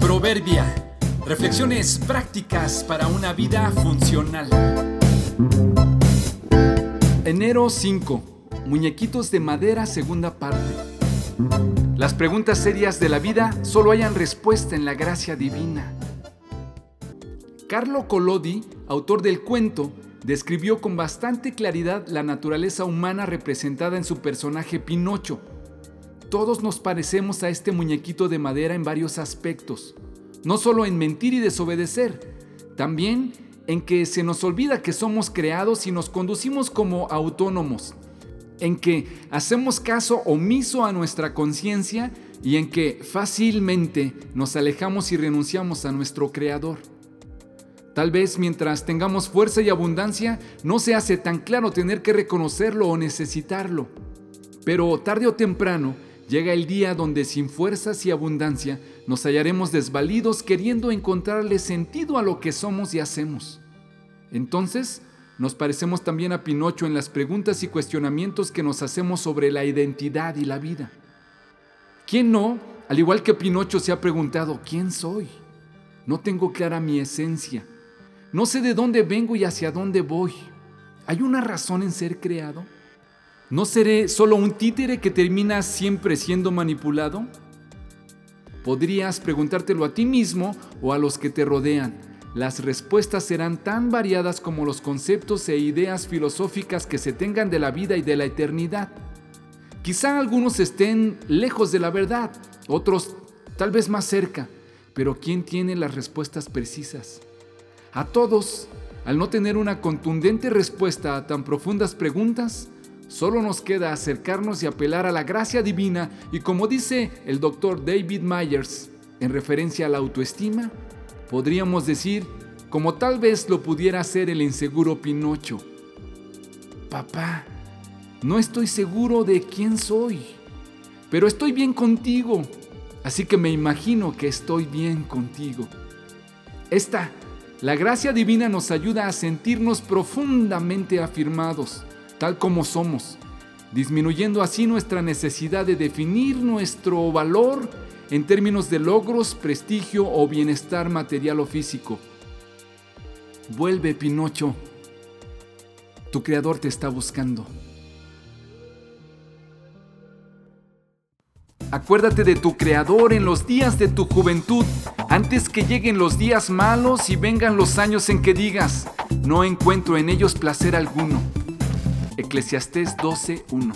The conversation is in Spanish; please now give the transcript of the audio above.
Proverbia. Reflexiones prácticas para una vida funcional. Enero 5. Muñequitos de madera, segunda parte. Las preguntas serias de la vida solo hayan respuesta en la gracia divina. Carlo Collodi, autor del cuento, describió con bastante claridad la naturaleza humana representada en su personaje Pinocho. Todos nos parecemos a este muñequito de madera en varios aspectos, no solo en mentir y desobedecer, también en que se nos olvida que somos creados y nos conducimos como autónomos, en que hacemos caso omiso a nuestra conciencia y en que fácilmente nos alejamos y renunciamos a nuestro Creador. Tal vez mientras tengamos fuerza y abundancia no se hace tan claro tener que reconocerlo o necesitarlo. Pero tarde o temprano llega el día donde sin fuerzas y abundancia nos hallaremos desvalidos queriendo encontrarle sentido a lo que somos y hacemos. Entonces, nos parecemos también a Pinocho en las preguntas y cuestionamientos que nos hacemos sobre la identidad y la vida. ¿Quién no, al igual que Pinocho, se ha preguntado, ¿quién soy? No tengo clara mi esencia. No sé de dónde vengo y hacia dónde voy. ¿Hay una razón en ser creado? ¿No seré solo un títere que termina siempre siendo manipulado? Podrías preguntártelo a ti mismo o a los que te rodean. Las respuestas serán tan variadas como los conceptos e ideas filosóficas que se tengan de la vida y de la eternidad. Quizá algunos estén lejos de la verdad, otros tal vez más cerca, pero ¿quién tiene las respuestas precisas? A todos, al no tener una contundente respuesta a tan profundas preguntas, solo nos queda acercarnos y apelar a la gracia divina y como dice el doctor David Myers en referencia a la autoestima, podríamos decir, como tal vez lo pudiera hacer el inseguro Pinocho, papá, no estoy seguro de quién soy, pero estoy bien contigo, así que me imagino que estoy bien contigo. Esta la gracia divina nos ayuda a sentirnos profundamente afirmados, tal como somos, disminuyendo así nuestra necesidad de definir nuestro valor en términos de logros, prestigio o bienestar material o físico. Vuelve, Pinocho. Tu creador te está buscando. Acuérdate de tu creador en los días de tu juventud antes que lleguen los días malos y vengan los años en que digas, no encuentro en ellos placer alguno. Eclesiastés 12.1